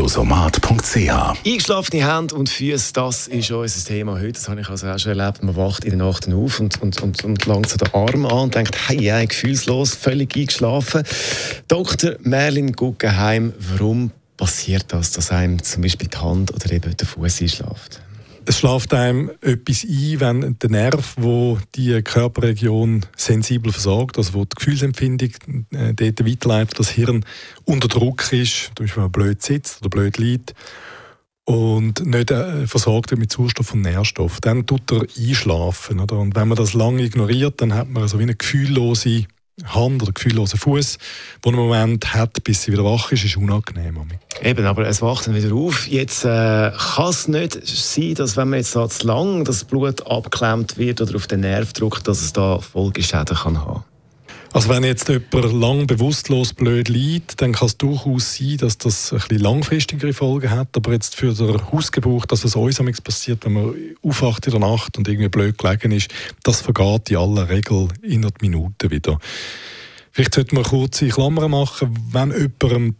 Closomat.ch Eingeschlafene Hände und Füße, das ist unser Thema heute. Das habe ich also auch schon erlebt. Man wacht in der Nacht auf und, und, und, und langt so den Arm an und denkt, hey, hey, gefühlslos, völlig eingeschlafen. Dr. Merlin Guggenheim, warum passiert das, dass einem zum Beispiel die Hand oder eben der Fuß einschläft? Es schläft einem etwas ein, wenn der Nerv, wo die Körperregion sensibel versorgt, also wo die Gefühlsempfindung äh, dort weiterleitet, das Hirn unter Druck ist, zum Beispiel wenn man blöd sitzt oder blöd liegt und nicht äh, versorgt mit Sauerstoff und Nährstoff, dann tut er einschlafen. Oder? Und wenn man das lange ignoriert, dann hat man so wie eine gefühllose Hand oder gefühllosen Fuß, den im Moment hat, bis sie wieder wach ist, ist unangenehm. Eben, aber es wacht dann wieder auf. Jetzt äh, kann es nicht sein, dass wenn man jetzt da zu lang das Blut abklemmt wird oder auf den Nerv drückt, dass es da Folgeschäden kann haben. Also wenn jetzt jemand lang bewusstlos blöd liegt, dann kann es durchaus sein, dass das ein bisschen langfristigere Folgen hat. Aber jetzt für den Hausgebrauch, dass es uns passiert, wenn man aufwacht in der Nacht und irgendwie blöd gelegen ist, das vergeht in aller Regel innerhalb Minuten wieder. Vielleicht sollte man kurze Klammern machen, wenn jemandem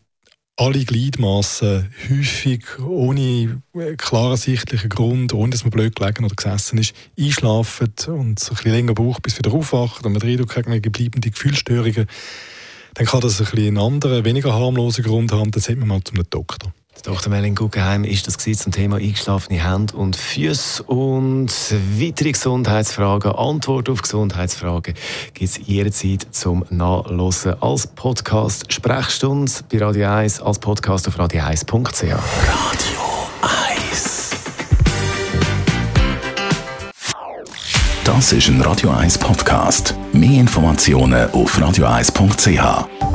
alle Gliedmaßen häufig ohne klar ersichtlichen Grund, ohne dass man blöd gelegen oder gesessen ist, einschlafen und ein bisschen länger braucht, bis wieder aufwacht und man Eindruck hat, bleibende Gefühlsstörungen, dann kann das ein bisschen einen anderen, weniger harmlosen Grund haben, dann sollte man mal zum Doktor. Dr. Melin Guggenheim ist das zum Thema eingeschlafene Hände und Füße und weitere Gesundheitsfragen, Antwort auf Gesundheitsfragen gibt es jederzeit zum Nachlesen als Podcast Sprechstunde bei Radio 1 als Podcast auf radio1.ch. Radio 1 Das ist ein Radio 1 Podcast. Mehr Informationen auf radio1.ch.